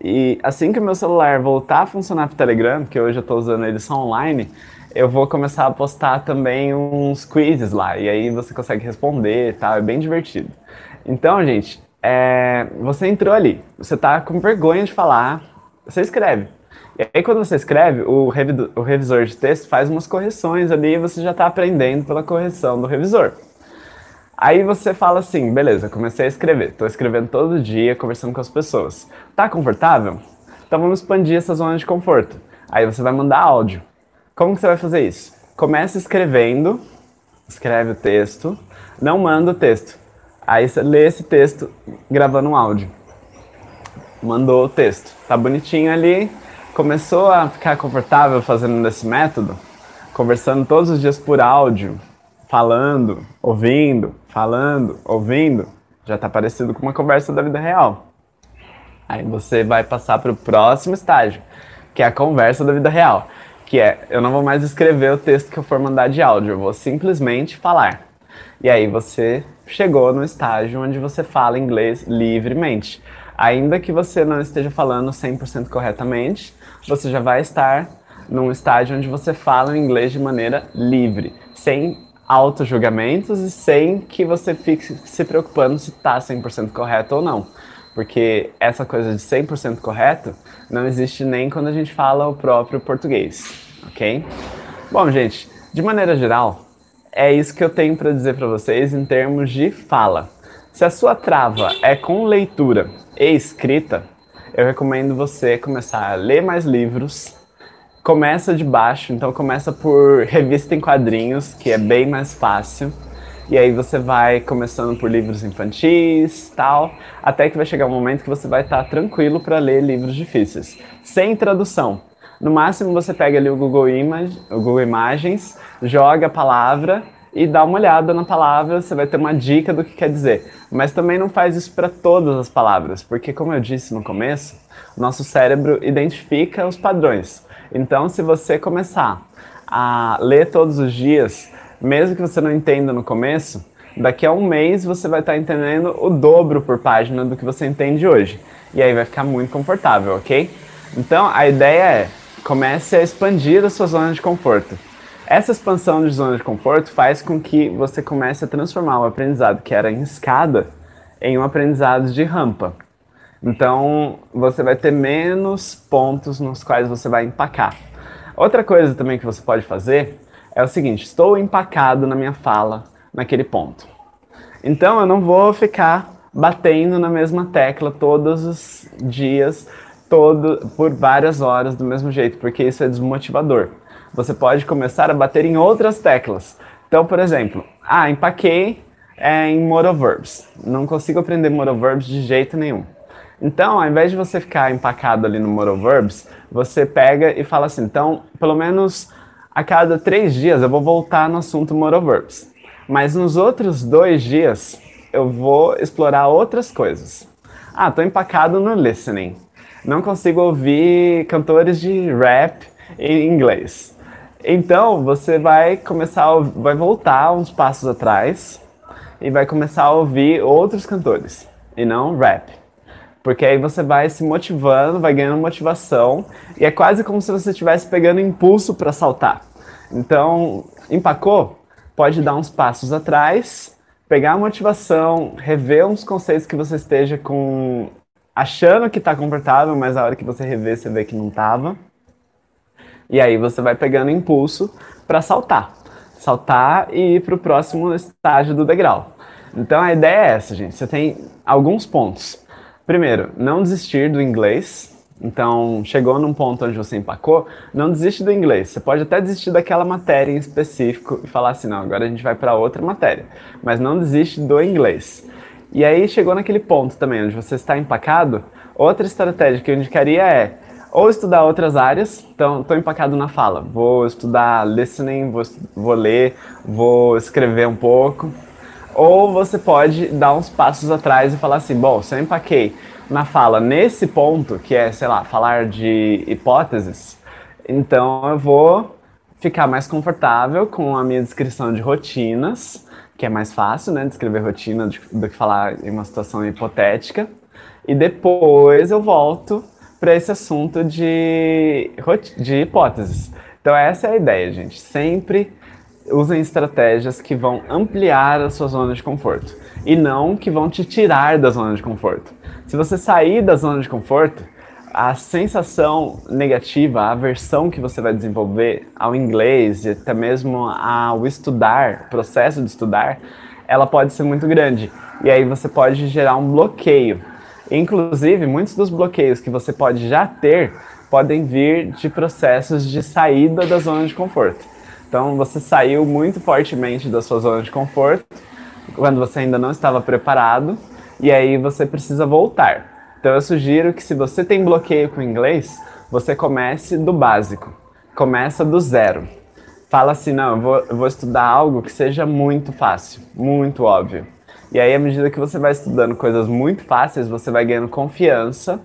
S1: E assim que o meu celular voltar a funcionar para o Telegram, que hoje eu estou usando ele só online, eu vou começar a postar também uns quizzes lá, e aí você consegue responder e tal, é bem divertido. Então, gente, é, você entrou ali, você tá com vergonha de falar, você escreve. E aí quando você escreve, o, o revisor de texto faz umas correções ali e você já está aprendendo pela correção do revisor. Aí você fala assim, beleza, comecei a escrever, estou escrevendo todo dia, conversando com as pessoas. Tá confortável? Então vamos expandir essa zona de conforto. Aí você vai mandar áudio. Como que você vai fazer isso? Começa escrevendo, escreve o texto, não manda o texto. Aí você lê esse texto gravando um áudio. Mandou o texto. Tá bonitinho ali. Começou a ficar confortável fazendo desse método, conversando todos os dias por áudio, falando, ouvindo, falando, ouvindo, já está parecido com uma conversa da vida real. Aí você vai passar para o próximo estágio, que é a conversa da vida real que é eu não vou mais escrever o texto que eu for mandar de áudio, eu vou simplesmente falar. E aí você chegou no estágio onde você fala inglês livremente. Ainda que você não esteja falando 100% corretamente, você já vai estar num estágio onde você fala o inglês de maneira livre, sem auto-julgamentos e sem que você fique se preocupando se está 100% correto ou não. Porque essa coisa de 100% correto não existe nem quando a gente fala o próprio português, ok? Bom, gente, de maneira geral, é isso que eu tenho para dizer para vocês em termos de fala. Se a sua trava é com leitura e escrita, eu recomendo você começar a ler mais livros. Começa de baixo, então começa por revista em quadrinhos, que é bem mais fácil. E aí você vai começando por livros infantis, tal, até que vai chegar um momento que você vai estar tranquilo para ler livros difíceis, sem tradução. No máximo você pega ali o Google, Image, o Google Imagens, joga a palavra e dá uma olhada na palavra, você vai ter uma dica do que quer dizer. Mas também não faz isso para todas as palavras, porque como eu disse no começo, nosso cérebro identifica os padrões. Então, se você começar a ler todos os dias, mesmo que você não entenda no começo, daqui a um mês você vai estar entendendo o dobro por página do que você entende hoje. E aí vai ficar muito confortável, ok? Então, a ideia é comece a expandir a sua zona de conforto. Essa expansão de zona de conforto faz com que você comece a transformar o aprendizado que era em escada em um aprendizado de rampa. Então, você vai ter menos pontos nos quais você vai empacar. Outra coisa também que você pode fazer é o seguinte: estou empacado na minha fala naquele ponto. Então, eu não vou ficar batendo na mesma tecla todos os dias, todo por várias horas do mesmo jeito, porque isso é desmotivador você pode começar a bater em outras teclas. Então, por exemplo, ah, empaquei é, em modal verbs. Não consigo aprender modal verbs de jeito nenhum. Então, ao invés de você ficar empacado ali no modal verbs, você pega e fala assim, então, pelo menos a cada três dias eu vou voltar no assunto modal verbs. Mas nos outros dois dias eu vou explorar outras coisas. Ah, tô empacado no listening. Não consigo ouvir cantores de rap em inglês. Então, você vai começar, vai voltar uns passos atrás e vai começar a ouvir outros cantores e não rap. Porque aí você vai se motivando, vai ganhando motivação e é quase como se você estivesse pegando impulso para saltar. Então, empacou? Pode dar uns passos atrás, pegar a motivação, rever uns conceitos que você esteja com achando que está confortável, mas a hora que você rever, você vê que não estava e aí você vai pegando impulso para saltar. Saltar e ir para o próximo estágio do degrau. Então a ideia é essa, gente. Você tem alguns pontos. Primeiro, não desistir do inglês. Então, chegou num ponto onde você empacou, não desiste do inglês. Você pode até desistir daquela matéria em específico e falar assim: não, agora a gente vai para outra matéria. Mas não desiste do inglês. E aí chegou naquele ponto também onde você está empacado. Outra estratégia que eu indicaria é ou estudar outras áreas, então estou empacado na fala. Vou estudar listening, vou, vou ler, vou escrever um pouco. Ou você pode dar uns passos atrás e falar assim: bom, se eu empaquei na fala nesse ponto, que é, sei lá, falar de hipóteses, então eu vou ficar mais confortável com a minha descrição de rotinas, que é mais fácil, né, descrever rotina do que falar em uma situação hipotética. E depois eu volto para esse assunto de, de hipóteses. Então, essa é a ideia, gente. Sempre usem estratégias que vão ampliar a sua zona de conforto e não que vão te tirar da zona de conforto. Se você sair da zona de conforto, a sensação negativa, a aversão que você vai desenvolver ao inglês e até mesmo ao estudar, processo de estudar, ela pode ser muito grande. E aí você pode gerar um bloqueio. Inclusive, muitos dos bloqueios que você pode já ter podem vir de processos de saída da zona de conforto. Então, você saiu muito fortemente da sua zona de conforto quando você ainda não estava preparado e aí você precisa voltar. Então, eu sugiro que se você tem bloqueio com inglês, você comece do básico, começa do zero. Fala assim, não, eu vou, eu vou estudar algo que seja muito fácil, muito óbvio. E aí, à medida que você vai estudando coisas muito fáceis, você vai ganhando confiança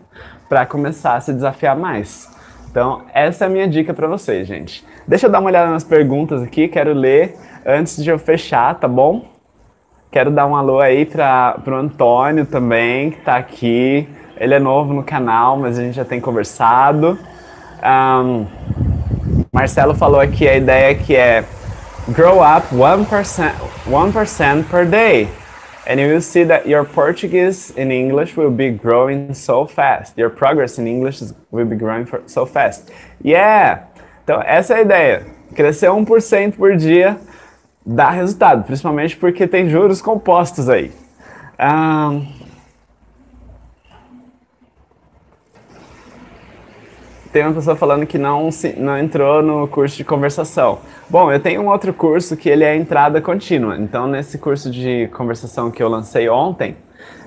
S1: para começar a se desafiar mais. Então, essa é a minha dica para vocês, gente. Deixa eu dar uma olhada nas perguntas aqui, quero ler antes de eu fechar, tá bom? Quero dar um alô aí para o Antônio também, que está aqui. Ele é novo no canal, mas a gente já tem conversado. Um, Marcelo falou aqui a ideia que é grow up 1%, 1% per day. And you will see that your Portuguese in English will be growing so fast. Your progress in English will be growing so fast. Yeah! Então, essa é a ideia. Crescer 1% por dia dá resultado, principalmente porque tem juros compostos aí. Tem uma pessoa falando que não, não entrou no curso de conversação. Bom, eu tenho um outro curso que ele é entrada contínua. Então, nesse curso de conversação que eu lancei ontem,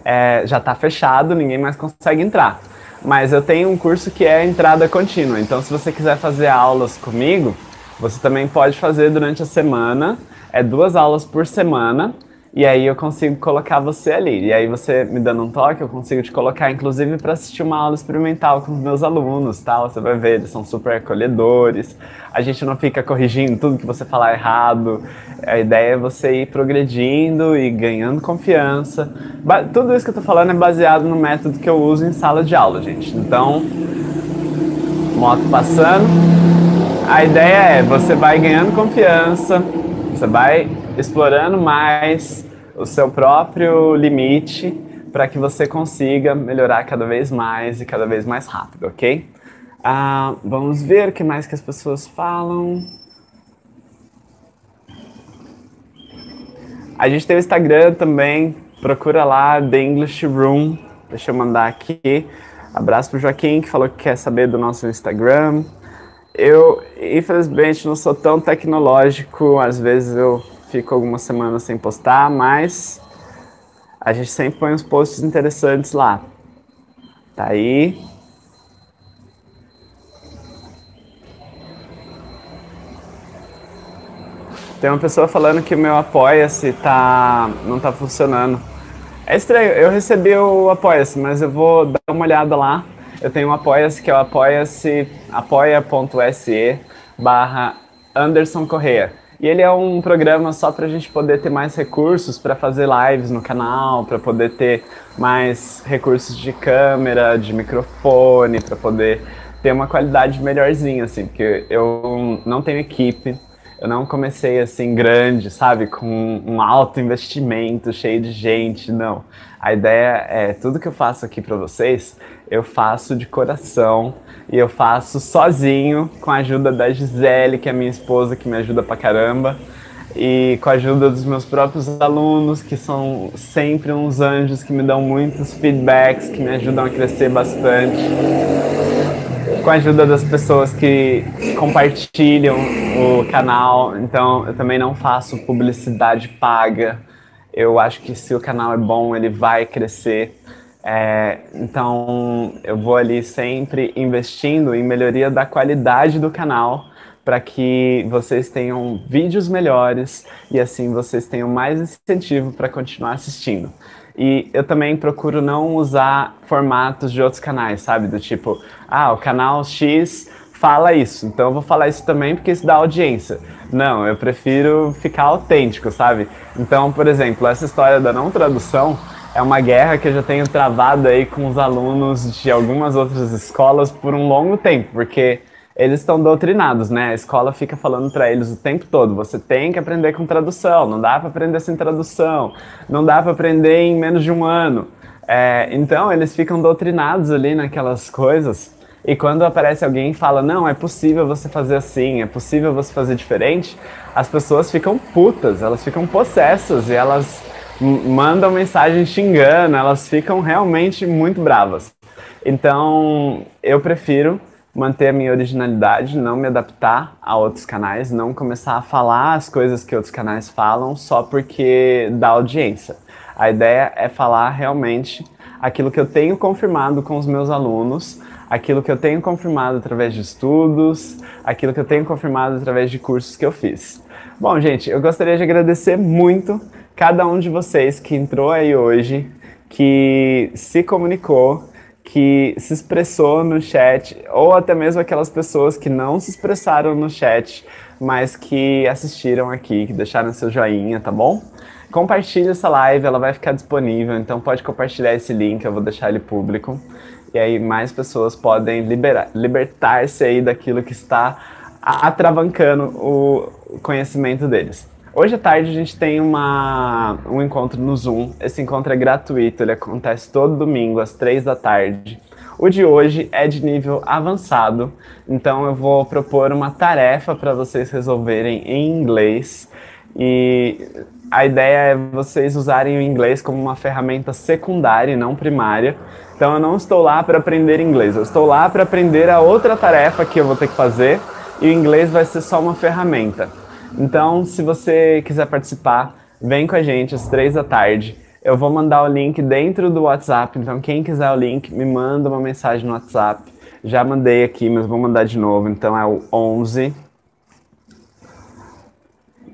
S1: é, já está fechado, ninguém mais consegue entrar. Mas eu tenho um curso que é entrada contínua. Então, se você quiser fazer aulas comigo, você também pode fazer durante a semana. É duas aulas por semana e aí eu consigo colocar você ali. E aí você me dando um toque, eu consigo te colocar, inclusive, para assistir uma aula experimental com os meus alunos, tal. Você vai ver, eles são super acolhedores. A gente não fica corrigindo tudo que você falar errado. A ideia é você ir progredindo e ganhando confiança. Ba tudo isso que eu tô falando é baseado no método que eu uso em sala de aula, gente. Então, moto passando. A ideia é você vai ganhando confiança, você vai explorando mais o seu próprio limite para que você consiga melhorar cada vez mais e cada vez mais rápido, ok? Ah, vamos ver o que mais que as pessoas falam. A gente tem o Instagram também, procura lá The English Room. Deixa eu mandar aqui. Abraço pro Joaquim que falou que quer saber do nosso Instagram. Eu, infelizmente, não sou tão tecnológico, às vezes eu fico algumas semanas sem postar, mas a gente sempre põe uns posts interessantes lá. Tá aí. Tem uma pessoa falando que o meu Apoia-se tá, não tá funcionando. É estranho, eu recebi o Apoia-se, mas eu vou dar uma olhada lá. Eu tenho um Apoia-se que é o apoia-se, apoia.se barra Anderson Correia. E ele é um programa só para a gente poder ter mais recursos para fazer lives no canal, para poder ter mais recursos de câmera, de microfone, para poder ter uma qualidade melhorzinha, assim, porque eu não tenho equipe, eu não comecei assim grande, sabe, com um alto investimento, cheio de gente, não. A ideia é tudo que eu faço aqui para vocês, eu faço de coração e eu faço sozinho com a ajuda da Gisele, que é minha esposa, que me ajuda pra caramba, e com a ajuda dos meus próprios alunos, que são sempre uns anjos que me dão muitos feedbacks, que me ajudam a crescer bastante com a ajuda das pessoas que compartilham o canal. Então, eu também não faço publicidade paga. Eu acho que se o canal é bom, ele vai crescer. É, então, eu vou ali sempre investindo em melhoria da qualidade do canal para que vocês tenham vídeos melhores e assim vocês tenham mais incentivo para continuar assistindo. E eu também procuro não usar formatos de outros canais, sabe? Do tipo, ah, o canal X fala isso, então eu vou falar isso também porque isso dá audiência. Não, eu prefiro ficar autêntico, sabe? Então, por exemplo, essa história da não tradução é uma guerra que eu já tenho travado aí com os alunos de algumas outras escolas por um longo tempo, porque eles estão doutrinados, né? A escola fica falando para eles o tempo todo: você tem que aprender com tradução, não dá para aprender sem tradução, não dá para aprender em menos de um ano. É, então eles ficam doutrinados ali naquelas coisas. E quando aparece alguém e fala, não, é possível você fazer assim, é possível você fazer diferente, as pessoas ficam putas, elas ficam possessas e elas mandam mensagem xingando, elas ficam realmente muito bravas. Então eu prefiro manter a minha originalidade, não me adaptar a outros canais, não começar a falar as coisas que outros canais falam só porque dá audiência. A ideia é falar realmente aquilo que eu tenho confirmado com os meus alunos, aquilo que eu tenho confirmado através de estudos, aquilo que eu tenho confirmado através de cursos que eu fiz. Bom, gente, eu gostaria de agradecer muito cada um de vocês que entrou aí hoje, que se comunicou, que se expressou no chat, ou até mesmo aquelas pessoas que não se expressaram no chat, mas que assistiram aqui, que deixaram seu joinha, tá bom? Compartilhe essa live, ela vai ficar disponível, então pode compartilhar esse link, eu vou deixar ele público. E aí mais pessoas podem libertar-se aí daquilo que está atravancando o conhecimento deles. Hoje à tarde a gente tem uma, um encontro no Zoom. Esse encontro é gratuito, ele acontece todo domingo às três da tarde. O de hoje é de nível avançado, então eu vou propor uma tarefa para vocês resolverem em inglês. E a ideia é vocês usarem o inglês como uma ferramenta secundária e não primária. Então eu não estou lá para aprender inglês, eu estou lá para aprender a outra tarefa que eu vou ter que fazer e o inglês vai ser só uma ferramenta. Então, se você quiser participar, vem com a gente às três da tarde. Eu vou mandar o link dentro do WhatsApp, então quem quiser o link, me manda uma mensagem no WhatsApp. Já mandei aqui, mas vou mandar de novo. Então é o 11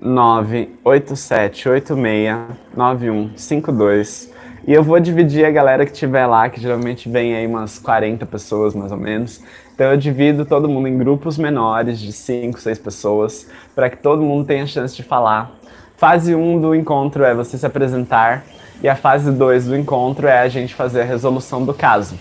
S1: 987869152. E eu vou dividir a galera que tiver lá, que geralmente vem aí umas 40 pessoas mais ou menos. Então eu divido todo mundo em grupos menores de 5, 6 pessoas, para que todo mundo tenha chance de falar. Fase 1 um do encontro é você se apresentar, e a fase 2 do encontro é a gente fazer a resolução do caso.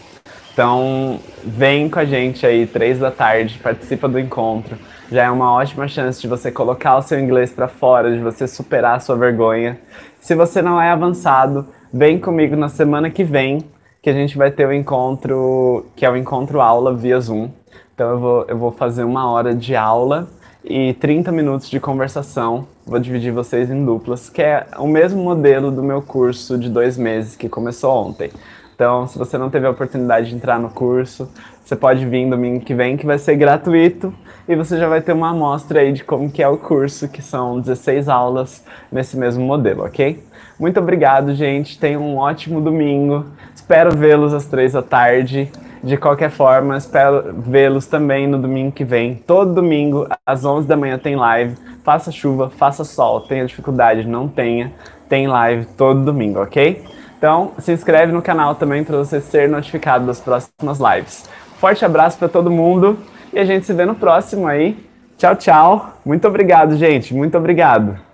S1: Então, vem com a gente aí, três da tarde, participa do encontro. Já é uma ótima chance de você colocar o seu inglês para fora, de você superar a sua vergonha. Se você não é avançado, vem comigo na semana que vem que a gente vai ter o encontro, que é o encontro aula via Zoom. Então eu vou, eu vou fazer uma hora de aula e 30 minutos de conversação. Vou dividir vocês em duplas, que é o mesmo modelo do meu curso de dois meses que começou ontem. Então, se você não teve a oportunidade de entrar no curso, você pode vir domingo que vem, que vai ser gratuito, e você já vai ter uma amostra aí de como que é o curso, que são 16 aulas nesse mesmo modelo, ok? Muito obrigado, gente. Tenham um ótimo domingo. Espero vê-los às três da tarde. De qualquer forma, espero vê-los também no domingo que vem. Todo domingo, às 11 da manhã, tem live. Faça chuva, faça sol, tenha dificuldade, não tenha. Tem live todo domingo, ok? Então, se inscreve no canal também para você ser notificado das próximas lives. Forte abraço para todo mundo e a gente se vê no próximo aí. Tchau, tchau. Muito obrigado, gente. Muito obrigado.